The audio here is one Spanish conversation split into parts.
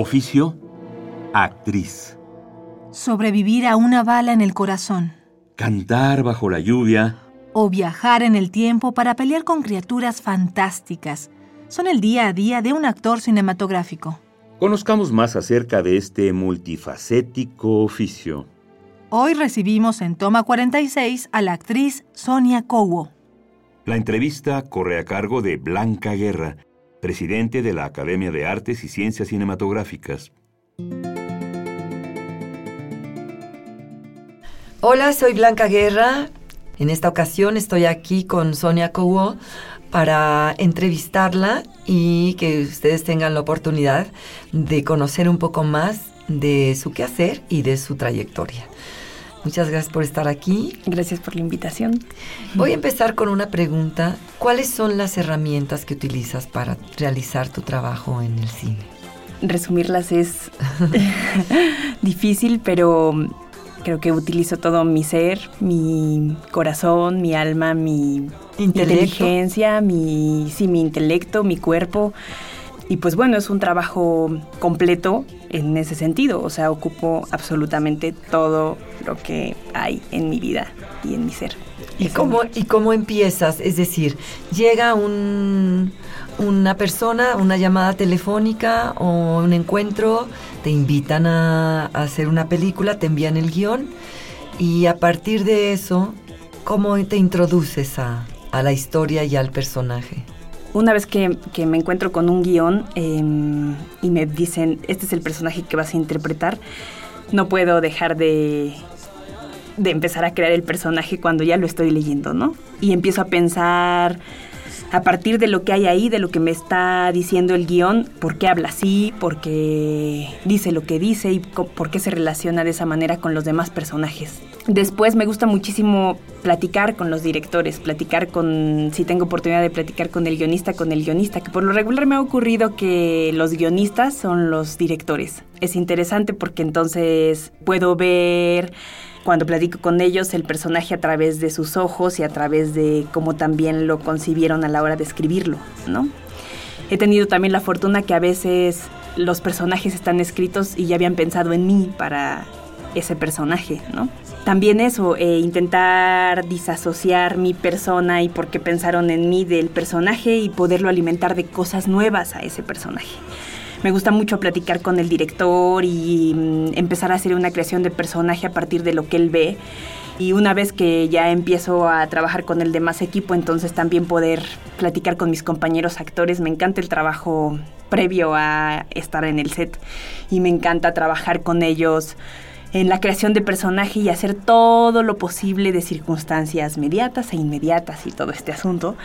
Oficio, actriz. Sobrevivir a una bala en el corazón. Cantar bajo la lluvia. O viajar en el tiempo para pelear con criaturas fantásticas. Son el día a día de un actor cinematográfico. Conozcamos más acerca de este multifacético oficio. Hoy recibimos en Toma 46 a la actriz Sonia Cowo. La entrevista corre a cargo de Blanca Guerra, presidente de la Academia de Artes y Ciencias Cinematográficas. Hola, soy Blanca Guerra. En esta ocasión estoy aquí con Sonia Cowo para entrevistarla y que ustedes tengan la oportunidad de conocer un poco más de su quehacer y de su trayectoria. Muchas gracias por estar aquí. Gracias por la invitación. Voy a empezar con una pregunta. ¿Cuáles son las herramientas que utilizas para realizar tu trabajo en el cine? Resumirlas es difícil, pero creo que utilizo todo mi ser, mi corazón, mi alma, mi inteligencia, mi, sí, mi intelecto, mi cuerpo. Y pues bueno, es un trabajo completo en ese sentido, o sea, ocupo absolutamente todo lo que hay en mi vida y en mi ser. ¿Y cómo, ¿Y cómo empiezas? Es decir, llega un, una persona, una llamada telefónica o un encuentro, te invitan a, hacer una película, te envían el guion y a partir de eso, ¿cómo te introduces a, a la historia y al personaje? Una vez que, me encuentro con un guion em, y me dicen, este es el personaje que vas a interpretar, no puedo dejar de, de empezar a crear el personaje cuando ya lo estoy leyendo, ¿no? Y empiezo a pensar a partir de lo que hay ahí, de lo que me está diciendo el guion, por qué habla así, por qué dice lo que dice y por qué se relaciona de esa manera con los demás personajes. Después me gusta muchísimo platicar con los directores, platicar con, si tengo oportunidad de platicar con el guionista, con el guionista, que por lo regular me ha ocurrido que los guionistas son los directores. Es interesante porque entonces puedo ver cuando platico con ellos el personaje a través de sus ojos y a través de cómo también lo concibieron a la hora de escribirlo, ¿no? He tenido también la fortuna que a veces los personajes están escritos y ya habían pensado en mí para ese personaje, ¿no? También eso, eh, intentar disasociar mi persona y por qué pensaron en mí del personaje y poderlo alimentar de cosas nuevas a ese personaje me gusta mucho platicar con el director y mm, empezar a hacer una creación de personaje a partir de lo que él ve. Y una vez que ya empiezo a trabajar con el demás equipo, entonces también poder platicar con mis compañeros actores. Me encanta el trabajo previo a estar en el set y me encanta trabajar con ellos en la creación de personaje y hacer todo lo posible de circunstancias mediatas e inmediatas y todo este asunto.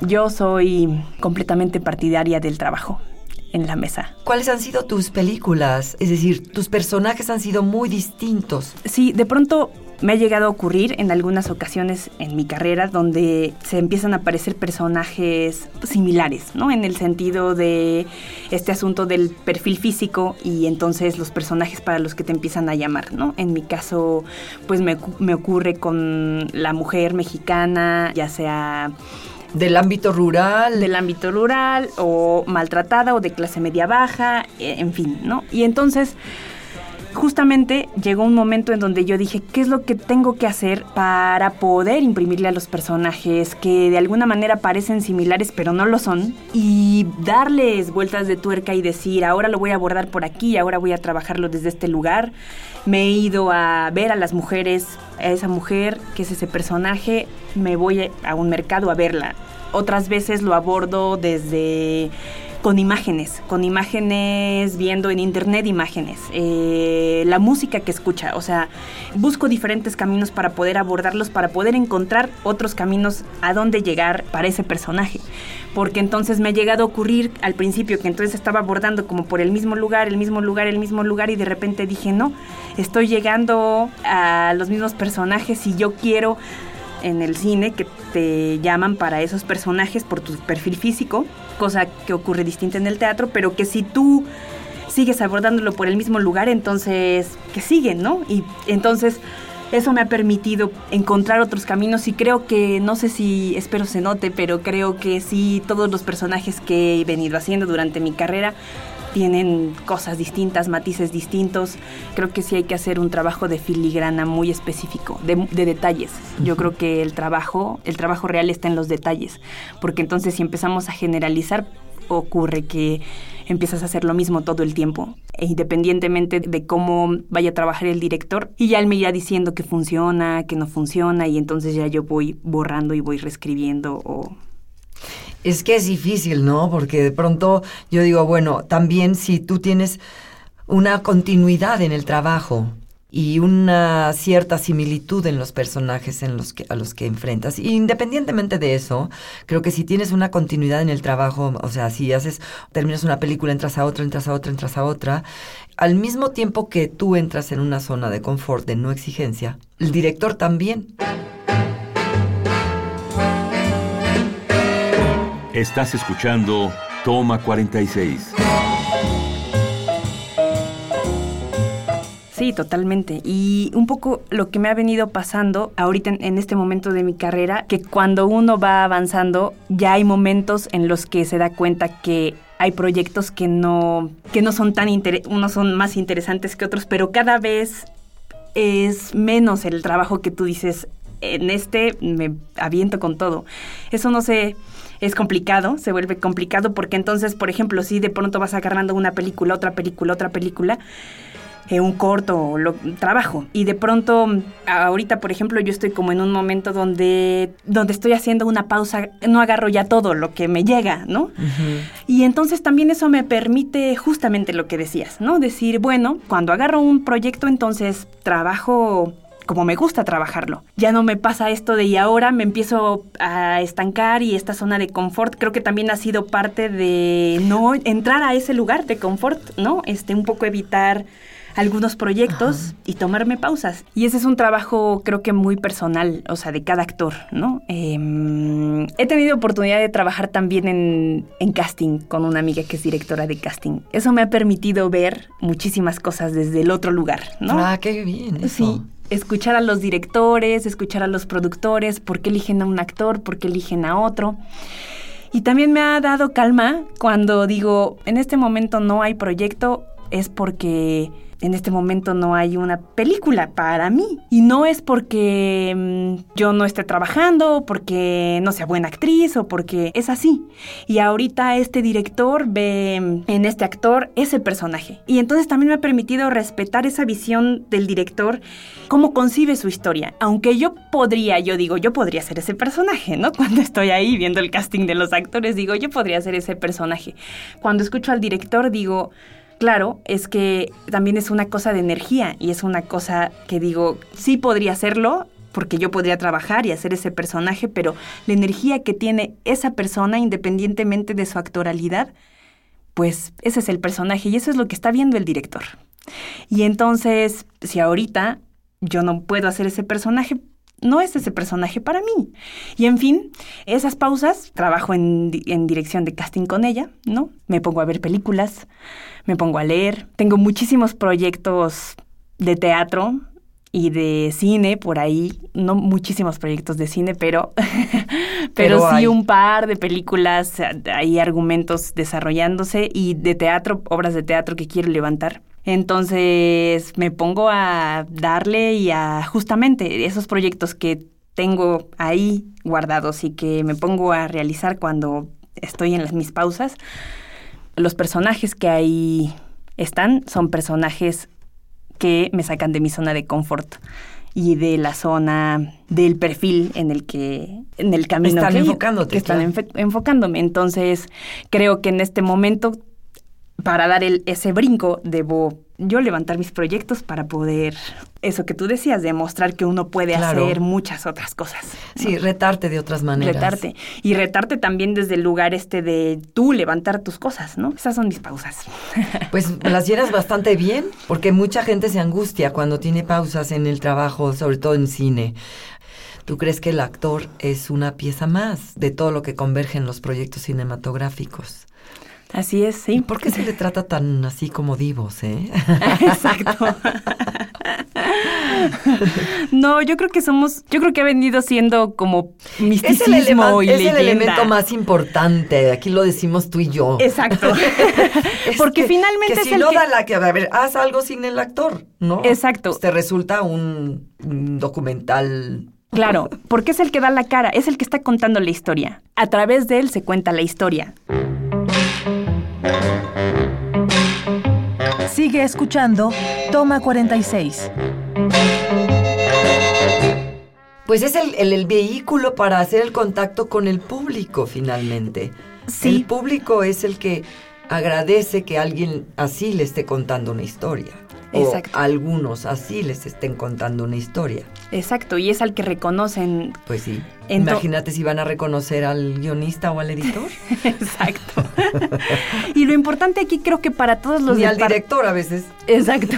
Yo soy completamente partidaria del trabajo en la mesa. ¿Cuáles han sido tus películas? Es decir, tus personajes han sido muy distintos. Sí, de pronto me ha llegado a ocurrir en algunas ocasiones en mi carrera donde se empiezan a aparecer personajes similares, ¿no? En el sentido de este asunto del perfil físico y entonces los personajes para los que te empiezan a llamar, ¿no? En mi caso, pues me, me ocurre con la mujer mexicana, ya sea del ámbito rural. Del ámbito rural o maltratada o de clase media baja, eh, en fin, ¿no? Y entonces justamente llegó un momento en donde yo dije, ¿qué es lo que tengo que hacer para poder imprimirle a los personajes que de alguna manera parecen similares pero no lo son? Y darles vueltas de tuerca y decir, ahora lo voy a abordar por aquí, ahora voy a trabajarlo desde este lugar. Me he ido a ver a las mujeres, a esa mujer que es ese personaje, me voy a un mercado a verla. Otras veces lo abordo desde con imágenes, con imágenes, viendo en internet imágenes, eh, la música que escucha, o sea, busco diferentes caminos para poder abordarlos, para poder encontrar otros caminos a dónde llegar para ese personaje. Porque entonces me ha llegado a ocurrir al principio que entonces estaba abordando como por el mismo lugar, el mismo lugar, el mismo lugar y de repente dije, no, estoy llegando a los mismos personajes y yo quiero en el cine que te llaman para esos personajes por tu perfil físico cosa que ocurre distinta en el teatro, pero que si tú sigues abordándolo por el mismo lugar, entonces que siguen, ¿no? Y entonces eso me ha permitido encontrar otros caminos y creo que, no sé si espero se note, pero creo que sí, todos los personajes que he venido haciendo durante mi carrera tienen cosas distintas, matices distintos. Creo que sí hay que hacer un trabajo de filigrana muy específico, de, detalles. Yo creo que el trabajo, el trabajo real está en los detalles, porque entonces si empezamos a generalizar, ocurre que empiezas a hacer lo mismo todo el tiempo, e independientemente de cómo vaya a trabajar el director, y ya él me irá diciendo que funciona, que no funciona, y entonces ya yo voy borrando y voy reescribiendo o es que es difícil, ¿no? Porque de pronto yo digo, bueno, también si tú tienes una continuidad en el trabajo y una cierta similitud en los personajes en los que, a los que enfrentas. independientemente de eso, creo que si tienes una continuidad en el trabajo, o sea, si haces, terminas una película, entras a otra, entras a otra, entras a otra, al mismo tiempo que tú entras en una zona de confort, de no exigencia, el director también. Estás escuchando Toma 46. Sí, totalmente. Y un poco lo que me ha venido pasando ahorita en, este momento de mi carrera, que cuando uno va avanzando, ya hay momentos en los que se da cuenta que hay proyectos que no, que no son tan unos son más interesantes que otros, pero cada vez es menos el trabajo que tú dices, en este me aviento con todo. Eso no sé es complicado, se vuelve complicado porque entonces, por ejemplo, si de pronto vas agarrando una película, otra película, otra película, eh, un corto lo, trabajo. Y de pronto ahorita por ejemplo yo estoy como en un momento donde donde estoy haciendo una pausa no agarro ya todo lo que me llega no y entonces también eso me permite justamente lo que decías no decir bueno cuando agarro un proyecto entonces trabajo como me gusta trabajarlo. Ya no me pasa esto de y ahora me empiezo a estancar y esta zona de confort creo que también ha sido parte de no entrar a ese lugar de confort, ¿no? Este un poco evitar algunos proyectos y tomarme pausas. Y ese es un trabajo creo que muy personal, o sea, de cada actor, ¿no? Em, he tenido oportunidad de trabajar también en, en, casting con una amiga que es directora de casting. Eso me ha permitido ver muchísimas cosas desde el otro lugar, ¿no? Ah, qué bien. Eso. Sí escuchar a los directores, escuchar a los productores, por qué eligen a un actor, por qué eligen a otro. Y también me ha dado calma cuando digo, en este momento no hay proyecto, es porque en este momento no hay una película para mí. Y no es porque mm, yo no esté trabajando, porque no sea buena actriz o porque es así. Y ahorita este director ve mm, en este actor ese personaje. Y entonces también me ha permitido respetar esa visión del director, cómo concibe su historia. Aunque yo podría, yo digo, yo podría ser ese personaje, ¿no? Cuando estoy ahí viendo el casting de los actores, digo, yo podría ser ese personaje. Cuando escucho al director, digo, claro es que también es una cosa de energía y es una cosa que digo, sí podría hacerlo porque yo podría trabajar y hacer ese personaje, pero la energía que tiene esa persona independientemente de su actoralidad, pues ese es el personaje y eso es lo que está viendo el director. Y entonces, si ahorita yo no puedo hacer ese personaje, no es ese personaje para mí. Y en fin, esas pausas, trabajo en, en, dirección de casting con ella, ¿no? Me pongo a ver películas, me pongo a leer. Tengo muchísimos proyectos de teatro y de cine por ahí, no muchísimos proyectos de cine, pero, pero, sí un par de películas, hay argumentos desarrollándose y de teatro, obras de teatro que quiero levantar. Entonces me pongo a darle y a justamente esos proyectos que tengo ahí guardados y que me pongo a realizar cuando estoy en las, mis pausas, los personajes que ahí están son personajes que me sacan de mi zona de confort y de la zona del perfil en el que en el camino están que, enfocándote, que están claro. enfocándome entonces creo que en este momento para dar el, ese brinco debo yo levantar mis proyectos para poder eso que tú decías demostrar que uno puede Claro. hacer muchas otras cosas Sí, retarte de otras maneras. retarte y retarte también desde el lugar este de tú levantar tus cosas no esas son mis pausas Pues las llenas bastante bien, porque mucha gente se angustia cuando tiene pausas en el trabajo, sobre todo en cine. ¿Tú crees que el actor es una pieza más de todo lo que converge en los proyectos cinematográficos? Así es sí ¿Y por qué se le trata tan así como divos, eh? Exacto. No, yo creo que somos, yo creo que ha venido siendo como Es el, misticismo y es el elemento más importante, aquí lo decimos tú y yo. Exacto. Es Porque que- finalmente que es si el no que- da la que, a ver, haz algo sin el actor, ¿no? Exacto. Pues te resulta un, un documental. Claro, porque es el que da la cara, es el que está contando la historia. A través de él se cuenta la historia. Sigue escuchando Toma 46. Pues es el, el- el vehículo para hacer el contacto con el público, finalmente. Sí. El público es el que agradece que alguien así le esté contando una historia. Exacto. O algunos así les estén contando una historia. Exacto, y es al que reconocen. Pues sí. Imagínate si van a reconocer al guionista o al editor. Exacto. y lo importante aquí creo que para todos los Ni al director a veces. Exacto.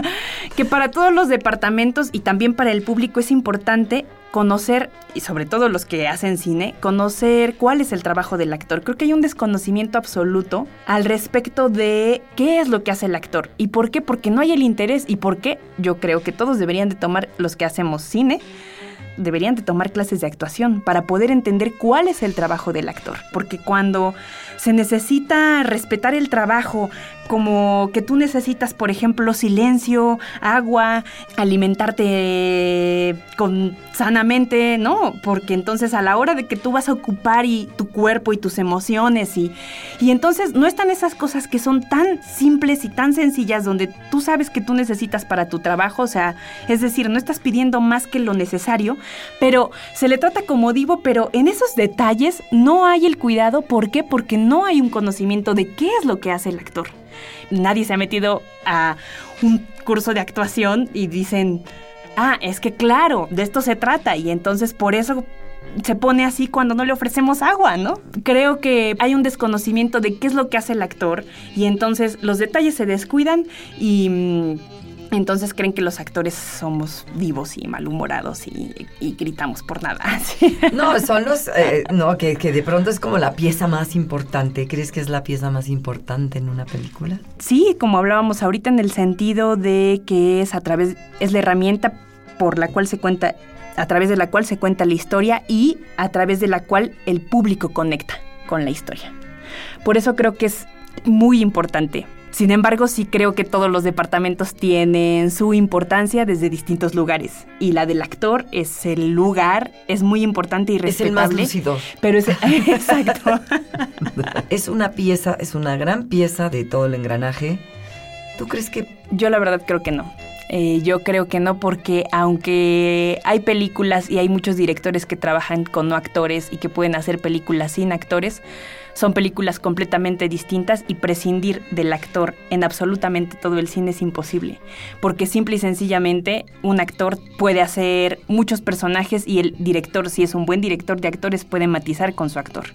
que para todos los departamentos y también para el público es importante conocer, y sobre todo los que hacen cine, conocer cuál es el trabajo del actor. Creo que hay un desconocimiento absoluto al respecto de qué es lo que hace el actor y por qué, porque no hay el interés y por qué yo creo que todos deberían de tomar, los que hacemos cine, deberían de tomar clases de actuación para poder entender cuál es el trabajo del actor. Porque cuando se necesita respetar el trabajo, como que tú necesitas, por ejemplo, silencio, agua, alimentarte con sanamente, no, porque entonces a la hora de que tú vas a ocupar y tu cuerpo y tus emociones y y entonces no están esas cosas que son tan simples y tan sencillas donde tú sabes que tú necesitas para tu trabajo, o sea, es decir, no estás pidiendo más que lo necesario, pero se le trata como divo, pero en esos detalles no hay el cuidado, ¿por qué? Porque no hay un conocimiento de qué es lo que hace el actor. Nadie se ha metido a un curso de actuación y dicen, ah, es que claro, de esto se trata y entonces por eso se pone así cuando no le ofrecemos agua, ¿no? Creo que hay un desconocimiento de qué es lo que hace el actor y entonces los detalles se descuidan y mm, entonces creen que los actores somos vivos y malhumorados y, y gritamos por nada. Sí. No, son los. eh, no, que, que de pronto es como la pieza más importante. ¿Crees que es la pieza más importante en una película? Sí, como hablábamos ahorita en el sentido de que es a través, es la herramienta por la cual se cuenta, a través de la cual se cuenta la historia y a través de la cual el público conecta con la historia. Por eso creo que es muy importante. Sin embargo, sí creo que todos los departamentos tienen su importancia desde distintos lugares. Y la del actor es el lugar, es muy importante y Es el más respetable. lucidor. Pero es exacto. Es una pieza, es una gran pieza de todo el engranaje. ¿Tú crees que Yo la verdad creo que no. Eh, yo creo que no porque aunque hay películas y hay muchos directores que trabajan con no actores y que pueden hacer películas sin actores, son películas completamente distintas y prescindir del actor en absolutamente todo el cine es imposible. Porque simple y sencillamente un actor puede hacer muchos personajes y el director, si es un buen director de actores, puede matizar con su actor.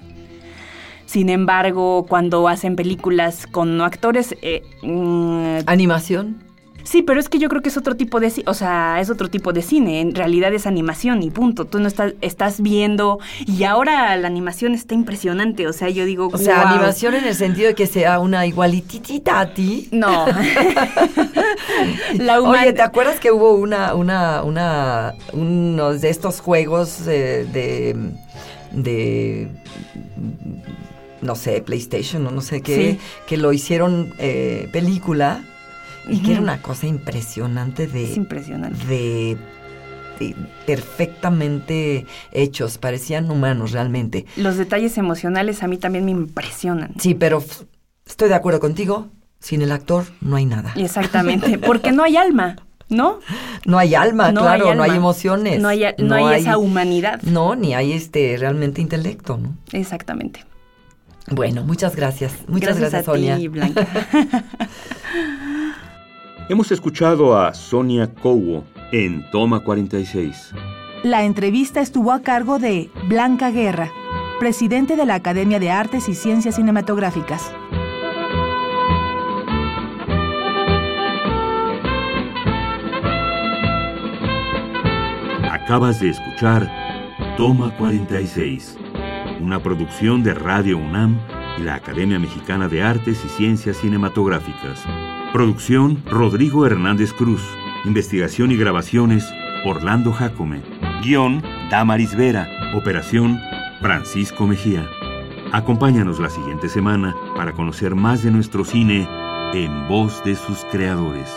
Sin embargo, cuando hacen películas con no actores, eh, mm, animación? Sí, pero es que yo creo que es otro tipo de, o sea, es otro tipo de cine. En realidad es animación y punto. Tú no estás, estás viendo y ahora la animación está impresionante. O sea, yo digo, O sea, animación en el sentido de que sea una igualititita a ti. No. la Oye, ¿te acuerdas que hubo una, una, una, unos de estos juegos eh, de, de, no sé, PlayStation o no sé qué, Sí. que lo hicieron eh, película Y que era una cosa impresionante de... Es impresionante. De, perfectamente hechos, parecían humanos realmente. Los detalles emocionales a mí también me impresionan. Sí, pero estoy de acuerdo contigo, sin el actor no hay nada. Exactamente, porque no hay alma, ¿no? No hay alma, No claro, hay no hay emociones. No hay, no hay esa humanidad. No, ni hay este realmente intelecto, ¿no? Exactamente. Bueno, muchas gracias. Muchas gracias, a Sonia. ti, Blanca. Hemos escuchado a Sonia Cowo en Toma 46. La entrevista estuvo a cargo de Blanca Guerra, presidente de la Academia de Artes y Ciencias Cinematográficas. Acabas de escuchar Toma 46, una producción de Radio UNAM y la Academia Mexicana de Artes y Ciencias Cinematográficas. Producción Rodrigo Hernández Cruz. Investigación y grabaciones Orlando Jacome. Guión Damaris Vera. Operación Francisco Mejía. Acompáñanos la siguiente semana para conocer más de nuestro cine en voz de sus creadores.